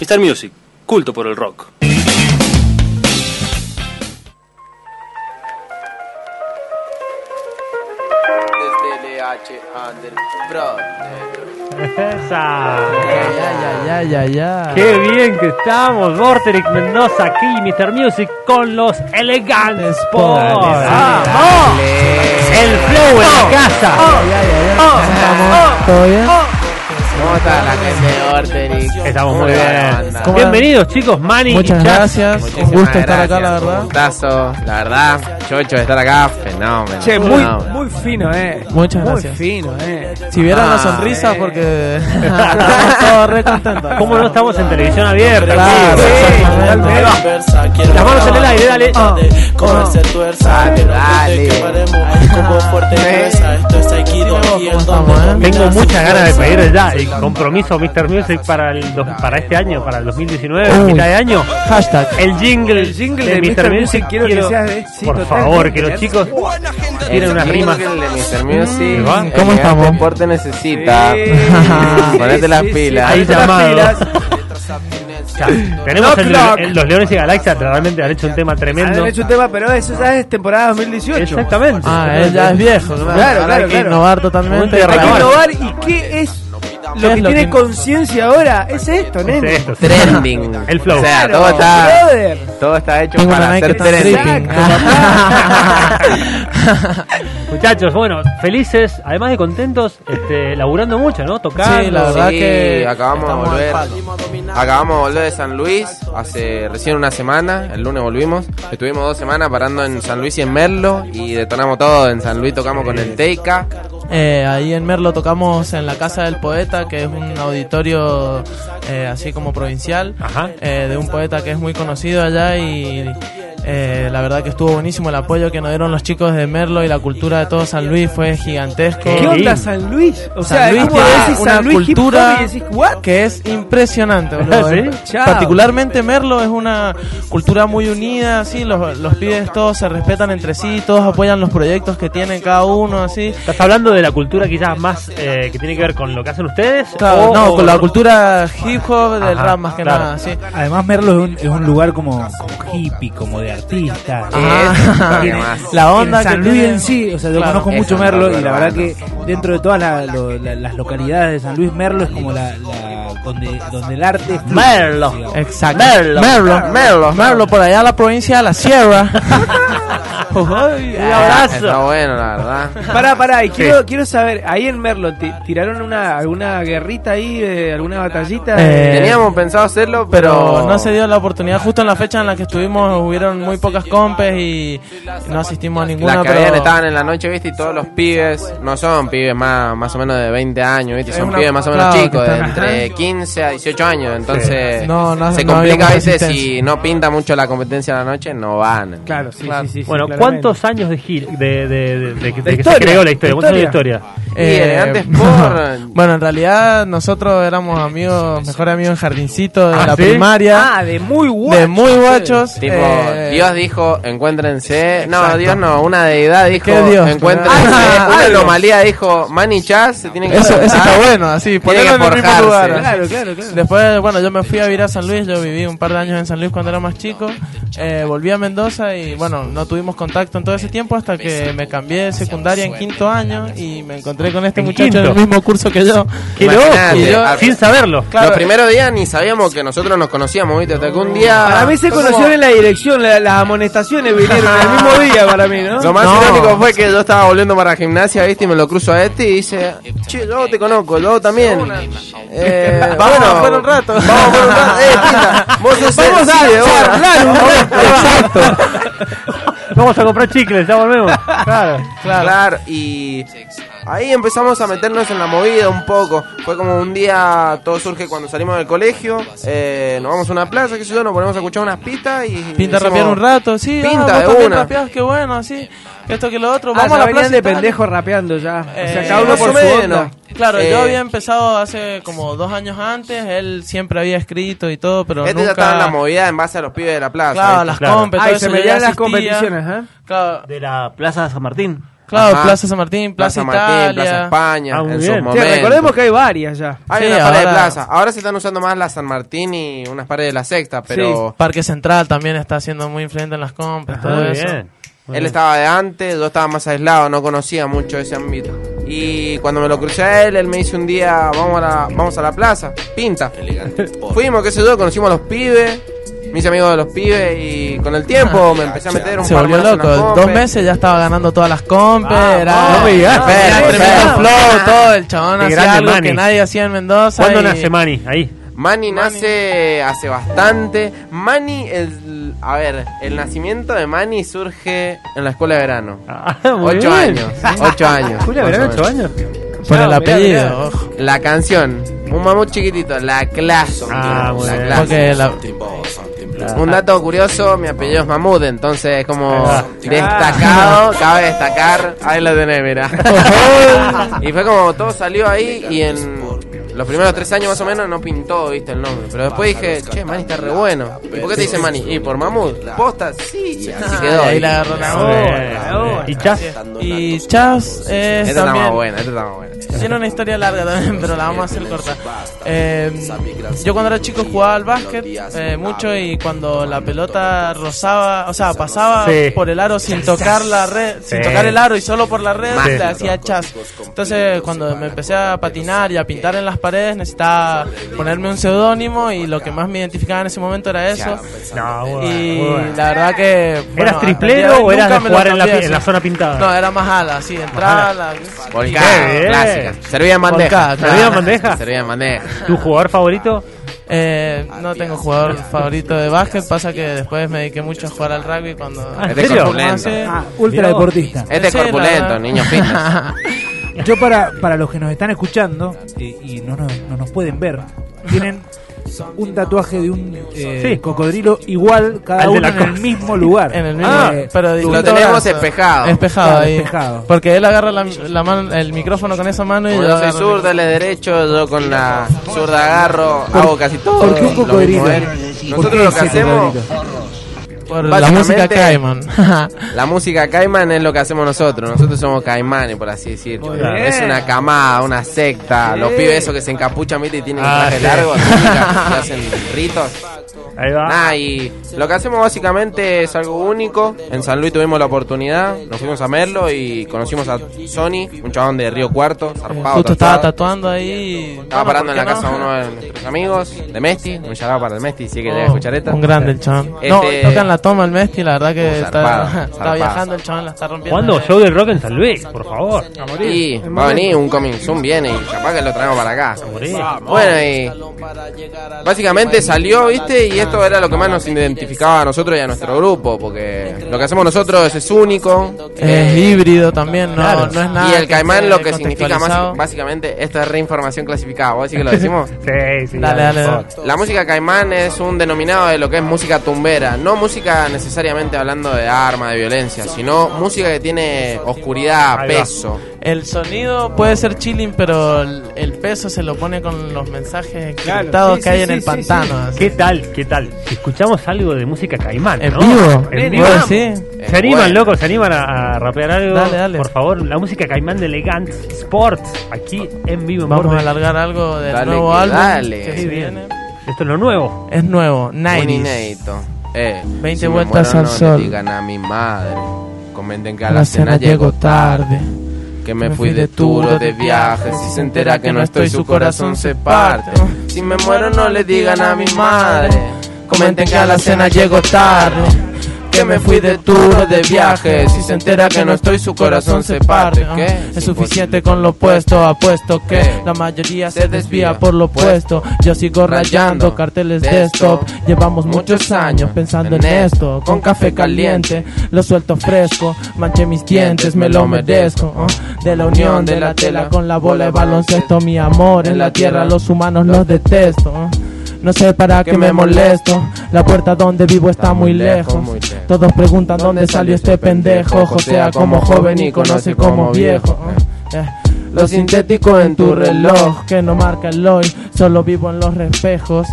Mr. Music, culto por el rock. Desde LH Underground. Esa. Ya, ya, ya. Qué bien que estamos, Vorterix Mendoza aquí, Mr. Music con los elegantes Sports. Dale. El flow en la casa. ¿Todo bien? ¿Cómo está la gente de Orterix? Estamos muy ¿Cómo va la bien. Bienvenidos chicos, Manny Muchas y Chas. gracias. Muchísimas Un gusto estar acá, gracias, la verdad. Un gustazo, la verdad. Chocho de estar acá, fenómeno. Che, muy, fenómeno. muy fino, eh. Muchas muy gracias. fino, eh. Si vieran la Ah, sonrisa, eh. porque estamos todos re contentos. ¿Cómo no estamos en televisión abierta? Claro, Sí. Las manos en el aire, dale. Ah. Comerse tuerza, Dale, dale. como fuerte. Esto es Aikido aquí ¿Cómo el eh? Tengo sin muchas ganas de pedir ya el compromiso Mr. Music para el do- para este año, para el 2019, Uy. mitad de año. Hashtag. El jingle, El jingle de Mr. Music quiero que sea de- sí, por favor, que los chicos tienen unas El rimas. jingle de Mr. Music. ¿Va? el ¿Cómo estamos? deporte necesita. Sí, Ponete las pilas. Ahí ponete las llamado. pilas. Ya, tenemos Knock, el- el- los Leones y Galaxia, realmente han hecho un tema tremendo. Han hecho un tema, pero eso ya es temporada 2018. Exactamente. Ah, él ya es viejo, claro. Claro, claro, hay que claro. innovar totalmente. De Hay que innovar y qué es lo ¿Qué que tiene que- conciencia ahora. Es esto, Es nene. esto. Trending. El flow. O sea, Claro, todo está, brother. todo está hecho Tengo una para Nike hacer trending. Muchachos, bueno, felices, además de contentos, este, laburando mucho, ¿no? Tocando. Sí, la verdad Sí, que acabamos de estamos al volver. palo. Acabamos de volver de San Luis hace recién una semana, el lunes volvimos. Estuvimos dos semanas parando en San Luis y en Merlo y detonamos todo. En San Luis tocamos con el Teika. Eh, ahí en Merlo tocamos en la Casa del Poeta, que es un auditorio eh, así como provincial, Ajá. eh, de un poeta que es muy conocido allá y eh, la verdad que estuvo buenísimo el apoyo que nos dieron los chicos de Merlo y la cultura de todo San Luis fue gigantesco. Qué ¿Qué onda. San Luis? O San sea, Luis tiene una San Luis cultura que es impresionante, boludo. ¿Sí? Eh. Particularmente Merlo es una cultura muy unida, así los, los pibes todos se respetan entre sí, todos apoyan los proyectos que tienen cada uno, así. ¿Estás hablando de la cultura quizás más eh, que tiene que ver con lo que hacen ustedes? Claro, o- no, o- con la cultura hip hop del Ajá, rap más que claro. nada, sí. Además, Merlo es un, es un lugar como, como hippie, como de artista. Ajá. ¿Qué más? La onda que Luis en sí, o sea, yo Claro, conozco mucho Merlo lo y la verdad que dentro de todas la- lo- la- las localidades de San Luis, Merlo es como la, la- donde, donde el arte fluye, Merlo. digamos. Exacto. Merlo. Merlo, Merlo, Merlo, por allá la provincia de la Sierra. Un abrazo. Está bueno, la verdad. Pará, pará, y quiero, quiero saber, ahí en Merlo, ¿ti- ¿tiraron una, alguna guerrita ahí, eh, alguna batallita? Eh, Teníamos pensado hacerlo, pero, pero no se dio la oportunidad. Justo en la fecha en la que estuvimos hubieron muy pocas compes y no asistimos a ninguna. Las que pero habían estaban en la noche, viste, y todos los pibes, no son pibes más, más o menos de 20 años, viste, son una- pibes más o menos claro, chicos, de entre 15 a 18 años, entonces No, no- se complica a veces si no pinta mucho la competencia a la noche, no van. Claro, sí, Claro. sí, sí. sí, Bueno. ¿Cuántos años de, gir- de, de, de- de- que- se creó la historia? ¿Cuántos años de historia? Y. Eh, Bueno, en realidad nosotros éramos amigos, mejores amigos en jardincito de ¿Ah, la sí? primaria. Ah, de muy guacho. de muy guachos. Tipo, eh, Dios dijo, encuéntrense. No. Dios no, una deidad dijo, ¿Qué Dios? encuéntrense. Ah, una anomalía dijo, Manny Chaz se tienen que Eso, eso está bueno, así, ponerlo en el mismo lugar. Claro, claro, claro. Después, bueno, yo me fui a vivir a San Luis, yo viví un par de años en San Luis cuando era más chico, eh, volví a Mendoza y bueno, no tuvimos contacto en todo ese tiempo hasta que me cambié de secundaria en quinto año y me encontré con este ¿En muchacho quinto? en el mismo curso que yo. ¡Qué loco! yo- Sin saberlo. Claro. Los primeros días ni sabíamos que nosotros nos conocíamos, ¿viste? Hasta que un día... Para mí se conocieron como- en la dirección, la- las amonestaciones vinieron el mismo día para mí, ¿no? Lo más No. irónico fue que yo estaba volviendo para gimnasia, ¿viste? Y me lo cruzo a este y dice, che, yo te conozco, yo también. Eh, Vamos bueno, a jugar un rato. Vamos a jugar un rato. Eh, pinta, vos sos Vamos el- a charlar un rato. Exacto. Vamos a comprar chicles, ya volvemos. Claro, claro. Claro, y ahí empezamos a meternos en la movida un poco. Fue como un día, todo surge cuando salimos del colegio, eh, nos vamos a una plaza, qué sé yo, nos ponemos a escuchar unas pistas y... Pinta decimos, rapear un rato, sí. Pinta ah, de una. rapeás, qué bueno, así. que Esto que lo otro. Ah, Vamos a la plaza de y tal. pendejo rapeando ya. o sea, Eh, cada uno por su menos. onda. Claro, Eh, yo había empezado hace como dos años antes, él siempre había escrito y todo, pero Este nunca... ya estaba en la movida en base a los pibes de la plaza. Claro, ¿viste? las Claro. compes, Ah, todo y se eso, ya las competiciones, ¿eh? Claro, De la Plaza San Martín. Claro, Ajá. Plaza San Martín, Plaza, Plaza Martín, Italia. Plaza España, Ah, muy en bien. sus Sí, Sí, momentos. recordemos que hay varias ya. Hay Sí, una pared de ahora- plaza. Ahora se están usando más la San Martín y unas paredes de la sexta, pero Parque Central también está siendo muy influyente en las compras, todo Muy eso. bien. Muy él bien. estaba de antes, yo estaba más aislado, no conocía mucho ese ámbito. Y cuando me lo crucé a él, él me dice un día, vamos a la, vamos a la plaza, pinta. Fuimos, qué sé yo, conocimos a los pibes, me hice amigo de los pibes y con el tiempo me empecé a meter un Se par volvió más en las loco. Dos meses ya estaba ganando todas las compes. Ah, era, no me digas. era Perfecto, tremendo flow, todo. El chabón hacía algo Manny. que nadie hacía en Mendoza. ¿Cuándo y- nace Manny? Ahí. Manny nace hace bastante. Manny, el, a ver, el nacimiento de Manny surge en la escuela de verano. Ah, muy Ocho bien. años, ocho años. Más o Verano, ocho años. Por el Ah, mirá, apellido. La canción, un mamut chiquitito, la clase. Ah, la clase. Porque la, Un dato curioso, mi apellido es Mamut, entonces es como Ah. destacado, cabe destacar, ahí lo tenés, mira. y fue como todo salió ahí y en los primeros tres años más o menos no pintó, viste, el nombre. Pero después dije, che, Manny está re bueno. ¿Y por qué te dice Manny? Y por Mamut. ¿Posta? Sí, y así quedó. y ahí la agarró la. ¿Y Chas? Y Chas es Esta está más buena, esta está más buena. Tiene una historia larga también, pero la vamos a hacer corta. Eh, yo cuando era chico jugaba al básquet eh, mucho y cuando la pelota rozaba, o sea, pasaba Sí. por el aro sin tocar la red, sin tocar el aro y solo por la red Sí. le hacía chas. Entonces cuando me empecé a patinar y a pintar en las paredes necesitaba ponerme un seudónimo y lo que más me identificaba en ese momento era eso. No, bueno, Y bueno. la verdad que... bueno, ¿Eras triplero o eras de jugar en la, en la zona pintada? No, era más ala, sí, entraba la... Volcán, Qué bien. clásica. Servía en bandeja. ¿Servía en bandeja? Servía en bandeja. ¿Tu jugador favorito? Eh, no tengo jugador favorito de básquet, pasa que después me dediqué mucho a jugar al rugby cuando... Ah, ¿en Este serio? corpulento. Ah, ultra deportista. Este es Sí, la corpulento, verdad. niño fitness. Yo para, para los que nos están escuchando eh, y no nos, no nos pueden ver, tienen un tatuaje de un eh, Sí. cocodrilo igual cada Al de uno la en el mismo lugar. En el mismo, Ah, pero Lo tenemos espejado. Espejado Claro, ahí. espejado. Porque él agarra la, la mano, el micrófono con esa mano y yo yo soy agarro el zurdo, él es derecho, yo con la zurda agarro, hago casi todo. ¿Por qué un lo mismo cocodrilo? él. ¿Por Nosotros qué lo que ese hacemos, cocodrilo? Por la música Cayman. la música Cayman es lo que hacemos nosotros. Nosotros somos caimanes, por así decirlo. Es una camada, una secta. Los pibes esos que se encapuchan, ¿viste? Y tienen Ah, traje sí. largo, y hacen ritos. Ahí va. Nada, y lo que hacemos básicamente es algo único. En San Luis tuvimos la oportunidad, nos fuimos a Merlo y conocimos a Sony, un chabón de Río Cuarto, zarpado. Justo estaba tatuando ahí. Estaba Bueno, parando ¿por en la casa de no? uno de nuestros amigos, de Mesti, un llamado para el Mesti, si que a Oh, escuchar esto. Un grande el chabón. No, Este- toca en la toma el Mesti, la verdad que Uh, está, zarpado, está viajando el chabón, la está rompiendo. ¿Cuándo? Show del rock en San Luis, por favor. Y va a venir un Coming Soon, viene y capaz que lo traemos para acá. Morí. Bueno, y básicamente salió, viste, y esto era lo que más nos identificaba a nosotros y a nuestro grupo, porque lo que hacemos nosotros es único. Es eh, híbrido también, no, Claro. no es nada. y el caimán lo que significa más, básicamente, esto es reinformación clasificada. ¿Vos decís que lo decimos? Sí, sí. Dale, dale, dale. La música caimán es un denominado de lo que es música tumbera, no música necesariamente hablando de arma, de violencia, sino música que tiene oscuridad, peso. El sonido puede ser chilling, pero el, el peso se lo pone con los mensajes Claro, encriptados sí, que hay sí, en el sí, pantano. así. ¿Qué tal? ¿Qué tal? Escuchamos algo de música caimán, ¿En ¿no? vivo? ¿En ¿En vivo? Sí. Eh, ¿Se animan, bueno. locos? ¿Se animan a, a rapear algo? Dale, dale. Por favor, la música caimán de Elegant Sports, aquí en vivo. en Vamos a alargar algo del Dale nuevo que álbum dale. que Sí, se viene. Esto es lo nuevo. Es nuevo, Un 90 inédito. Eh, 20 si me vueltas muero, al no sol. Le digan a mi madre. Comenten que a A la cena llego tarde. Que me fui de tour de viaje. Si se entera que no estoy, su corazón se parte. Si me muero, no le digan a mi madre. Comenten que a la cena llego tarde. Que me fui de tour de viaje. Si se entera que no estoy, su corazón se parte. ¿Qué? Es suficiente con lo puesto, apuesto que la mayoría se desvía por lo opuesto. Yo sigo rayando carteles de stop. Llevamos muchos años pensando en esto. Con café caliente, lo suelto fresco. Manché mis dientes, me lo merezco. ¿oh? De la unión de la tela con la bola de baloncesto, mi amor. En la tierra los humanos los detesto. ¿oh? No sé para qué me molesto. La puerta donde vivo está muy lejos. Todos preguntan dónde salió este pendejo. Josea como joven y conoce como viejo. Eh, Lo sintético en tu reloj que no marca el hoy. Solo vivo en los reflejos.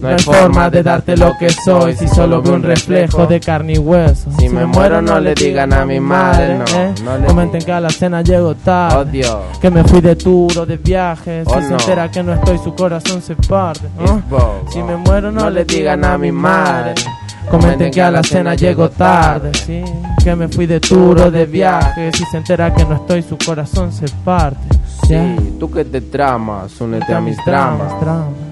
No hay forma de darte lo que soy si solo veo un reflejo de carne y hueso. Si me muero no le digan a mi madre, no, ¿eh? no le Comenten que a la cena llego tarde. Que me fui de tour o de viaje. Oh, si se no. entera que no estoy, su corazón se parte. Si me muero, no, le digan a mi madre. Comenten que a la cena llego tarde. Sí, que me fui de tour o de viaje. Si se entera que no estoy, su corazón se parte. Sí, tú que te tramas, únete a mis dramas. dramas.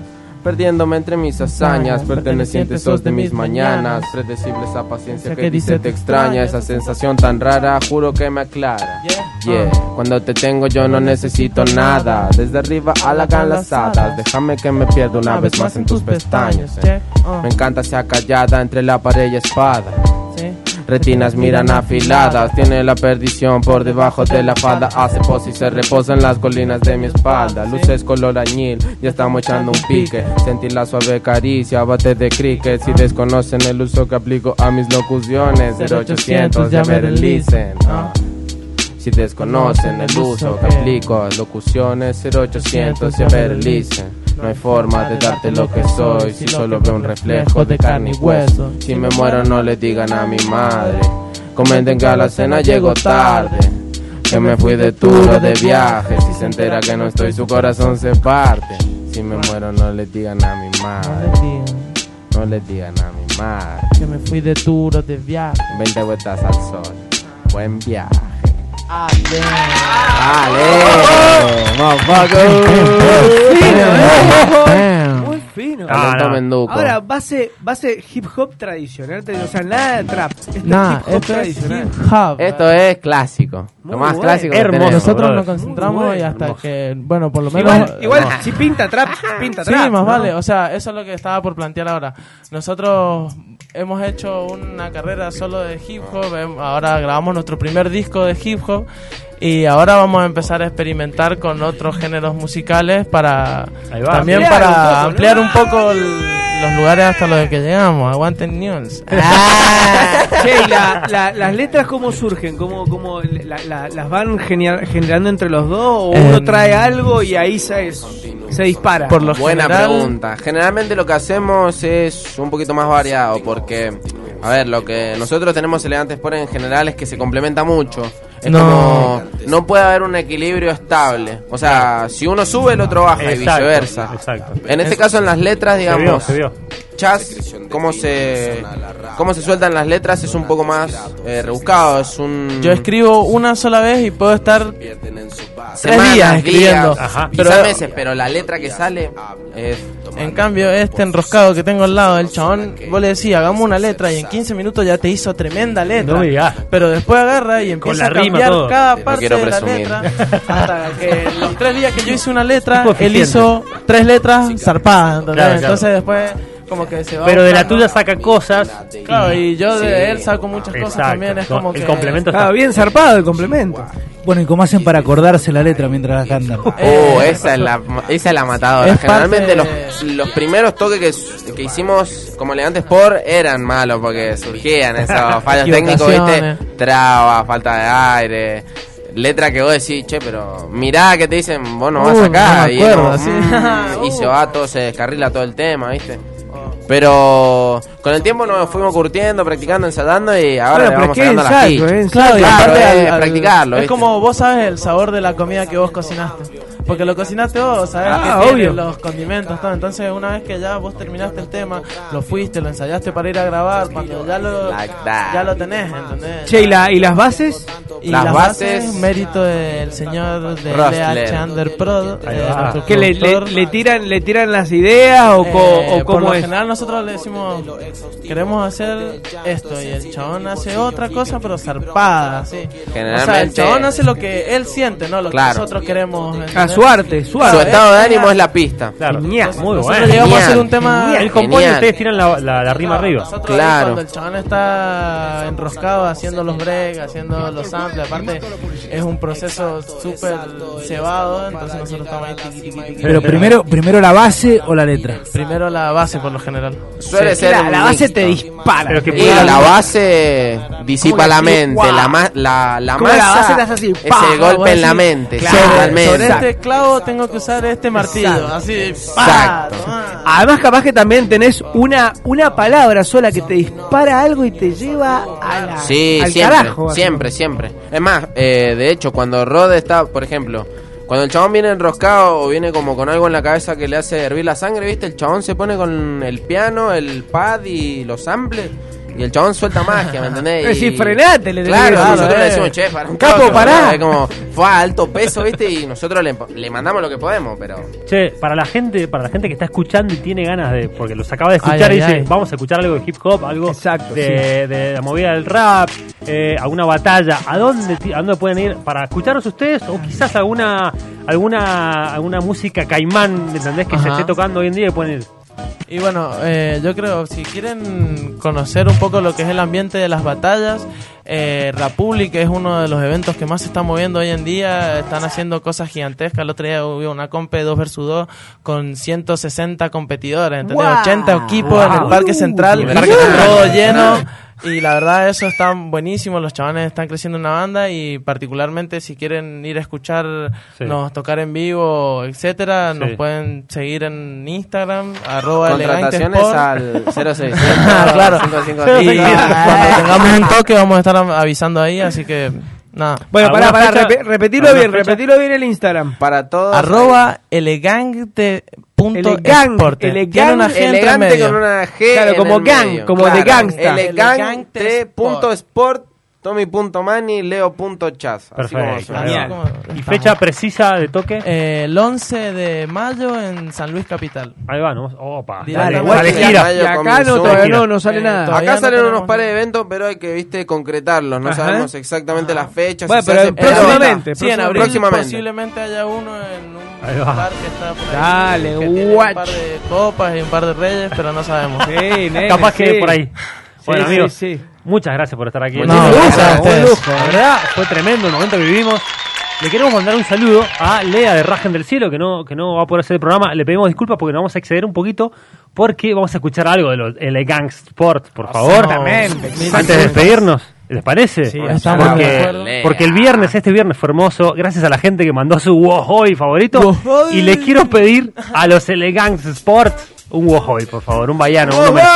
Perdiéndome entre mis hazañas, pertenecientes sos de mis mañanas. Predecible esa paciencia que dice te extraña, esa sensación tan rara, juro que me aclara. Yeah, cuando te tengo yo no necesito nada. Desde arriba a la hadas déjame que me pierda una vez más en tus pestañas. eh. Uh, Me encanta sea callada entre la pared y espada. Retinas miran afiladas, tiene la perdición por debajo de la falda. Hace pos y se reposa en las colinas de mi espalda. Luces color añil, ya estamos echando un pique. Sentir la suave caricia, bate de cricket. Si desconocen el uso que aplico a mis locuciones, 0800 ya me relicen. Ah. Si desconocen el uso que aplico a locuciones, 0800 ya me relicen. No hay forma de darte lo que soy si solo veo un reflejo de carne y hueso. Si me muero no le digan a mi madre. Comenten que a la cena llego tarde. Que me fui de tour de viaje. Si se entera que no estoy, su corazón se parte. Si me muero no le digan a mi madre. No le digan a mi madre. que me fui de tour de viaje. 20 vueltas al sol. Buen viaje. Ah, damn. Muy fino. Ah, Talento no. Menduco. Ahora, base, base hip hop tradicional, o sea, nada de trap. Esto es Nah, hip hop esto es tradicional. hip hop. Esto es clásico. Muy Lo más bueno. clásico que Hermoso. tenemos. Nosotros nos concentramos bueno, y hasta hermoso. que, bueno, por lo menos... Igual, igual no. si pinta trap, pinta Sí, trap. más ¿no? vale. O sea, eso es lo que estaba por plantear ahora. Nosotros hemos hecho una carrera solo de hip hop. em, Ahora grabamos nuestro primer disco de hip hop. Y ahora vamos a empezar a experimentar con otros géneros musicales para Ahí va. también Ampliar un para poco, ¿no? ampliar un poco el- los lugares hasta los que llegamos. Aguanten news. Che, y la- la- las letras cómo surgen, cómo, cómo la- la- las van genera- generando entre los dos o uno Em, trae algo y ahí se, se dispara. Por lo Buena general, pregunta. Generalmente lo que hacemos es un poquito más variado porque, a ver, lo que nosotros tenemos elegantes por en general es que se complementa mucho. Es No. como, no puede haber un equilibrio estable. O sea, si uno sube, el otro baja y viceversa. exacto. En este caso, en las letras, Se vio, digamos, se vio. Chas, cómo se, cómo se sueltan las letras es un poco más eh, rebuscado. Es un. Yo escribo una sola vez y puedo estar tres días escribiendo. días, Ajá. Pero- meses, pero la letra que sale es. En cambio, este enroscado que tengo al lado del chabón, vos le decís, hagamos una letra y en 15 minutos ya te hizo tremenda letra. No digas. Pero después agarra y empieza la a rima, cambiar todo. cada parte de la letra. Hasta que en los tres días que yo hice una letra, él hizo tres letras zarpadas. claro. Entonces después como que se va Pero de la tuya saca cosas. Claro, y yo de él saco muchas cosas Exacto. también. Es como el que... complemento Ah, bien zarpado el complemento. Bueno, ¿y cómo hacen para acordarse la letra mientras la cantan? Oh, Eh, esa es la, esa es la matadora. es Generalmente parte- los, los primeros toques que, que hicimos como elegantes por eran malos porque surgían esos fallos técnicos, ¿viste? Equivocaciones. Traba, falta de aire. Letra que vos decís, che, pero mirá que te dicen, vos no vas Uh, acá. no me y, acuerdo, no, sí. mm, y se va todo, se descarrila todo el tema, ¿viste? Pero con el tiempo nos fuimos curtiendo, practicando, ensayando y ahora Bueno, le pero vamos sacando las fichas. ¿eh? Claro, y Claro, aparte es al- al- practicarlo, Es ¿viste? como vos sabes el sabor de la comida que vos cocinaste. Porque lo cocinaste vos, sabes Ah, que tiene obvio. los condimentos, todo. Entonces, una vez que ya vos terminaste el tema, lo fuiste, lo ensayaste para ir a grabar, cuando ya lo, Like ya lo tenés, ¿entendés? Che, ¿y, la- y las bases? Y Las las, bases- bases, mérito del señor de Rostler. LH Underprod, Ahí eh, nuestro ¿Que le, le, tiran, le tiran las ideas o, co- Eh, o por cómo lo es? general nosotros le decimos queremos hacer esto y el chabón hace otra cosa pero zarpada así o sea el chabón hace lo que él siente no lo que nosotros queremos A su arte, su Su arte. estado de ánimo es la pista. Claro. Genial. Muy nosotros bueno. llegamos a hacer un tema Genial. Él compone y Genial. ustedes tiran la, la, la rima arriba. nosotros Claro. cuando el chabón está enroscado haciendo los breaks haciendo los aparte es un proceso súper cebado entonces nosotros estamos ahí tiqui, tiqui, tiqui. Pero primero, primero la base o la letra. primero la base por lo general Suele Sí, ser la, la base te dispara. Pero que Y la base disipa la mente, la, ma- la, la Como la masa base te hace así, es el golpe en la mente, claro, totalmente. sobre este, clavo tengo que usar este martillo. Exacto. Así, Exacto. Además, capaz que también tenés una, una palabra sola que te dispara algo y te lleva a la, Sí, al siempre, carajo. siempre, siempre. Es más, eh, de hecho, cuando Rod está, por ejemplo, cuando el chabón viene enroscado o viene como con algo en la cabeza que le hace hervir la sangre, ¿viste? El chabón se pone con el piano, el pad y los samples y el chabón suelta magia, ¿me entendés? Es decir, Y- frenate, le Claro, que nosotros decir, le eh. decimos, che, para un Capo, toque, pará. Es como, fue a alto peso, ¿viste? Y nosotros le, le mandamos lo que podemos, pero... Che, para la gente, para la gente que está escuchando y tiene ganas de, porque los acaba de escuchar Ay, y ay, dice, ay. vamos a escuchar algo de hip hop, algo Exacto, de, de la movida del rap, eh, alguna batalla, ¿a dónde, a dónde pueden ir para escucharlos ustedes? O quizás alguna, alguna, alguna música caimán, ¿entendés? Que se esté tocando hoy en día y pueden ir. Y bueno, eh, yo creo, si quieren conocer un poco lo que es el ambiente de las batallas, eh, que es uno de los eventos que más se está moviendo hoy en día, están haciendo cosas gigantescas. El otro día hubo una compe 2 versus 2 con 160 competidores, ¿entendés? ¡Guau! 80 equipos en el. Parque Central, Uh, el parque todo lleno. Y la verdad eso está buenísimo, los chavales están creciendo en una banda y particularmente si quieren ir a escucharnos Sí. tocar en vivo, etcétera, Sí. nos pueden seguir en Instagram, arroba Contrataciones elegantesport. al 06. Ah, claro. 553. Y cuando tengamos un toque vamos a estar avisando ahí, así que nada. Bueno, pará, ¿Alguna pará, fecha? repe- repetilo ¿Alguna bien, fecha? repetilo bien el Instagram. Para todos. Arroba elegante punto Elegante, una G entre elegante medio. con una G. Claro, en como el gang, medio. como de gangsta. Elegante punto sport, Tommy.mani, Leo.chas. Perfecto. ¿Y fecha precisa de toque? Eh, el 11 de mayo en San Luis Capital. Ahí va, ¿no? Opa, Dale, dale, gira. Y acá no, todavía no, no sale Eh, nada. todavía Acá no salen unos pares de eventos, pero hay que, viste, concretarlos. No Ajá. sabemos exactamente las fechas. Bueno, si se pero hace- próximamente. Sí, en abril Próximamente. posiblemente haya uno en un bar que está por ahí. Dale, que tiene un par de copas y un par de reyes, pero no sabemos. Sí, nene, Capaz que por ahí. Bueno, amigos, sí, sí. Muchas gracias por estar aquí. No, gracias gracias a un lujo. La verdad, fue tremendo el momento que vivimos. Le queremos mandar un saludo a Lea de Rajen del Cielo, que no, que no va a poder hacer el programa. Le pedimos disculpas porque nos vamos a exceder un poquito, porque vamos a escuchar algo de los Elegant Sport, por favor. Exactamente. Antes de despedirnos, ¿les parece? Sí, porque, porque el viernes, este viernes fue hermoso, gracias a la gente que mandó su Wohoy favorito. Y le quiero pedir a los Elegant Sport un Wohoy, por favor, un vallano. homenaje.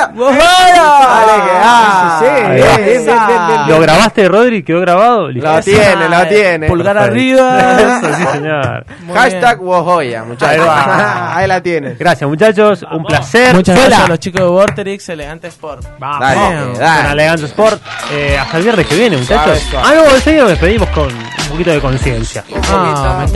Dale, que- ah, sí, sí, bien, bien, bien, bien, bien. ¿Lo grabaste, Rodri? ¿Quedó grabado? Lo tiene, lo tiene. Pulgar arriba. Eso, sí, señor. Muy Hashtag bien. Wojoya, muchachos. Ahí va. Ahí la tienes. Gracias, muchachos. Un placer. Muchas gracias a los chicos de Vorterix, Elegante Sport. Vamos. Dale, Con dale. Elegante Sport. Eh, hasta el viernes que viene, muchachos. Suave, suave. Ah, no, enseguida nos despedimos con un poquito de conciencia. Ah, me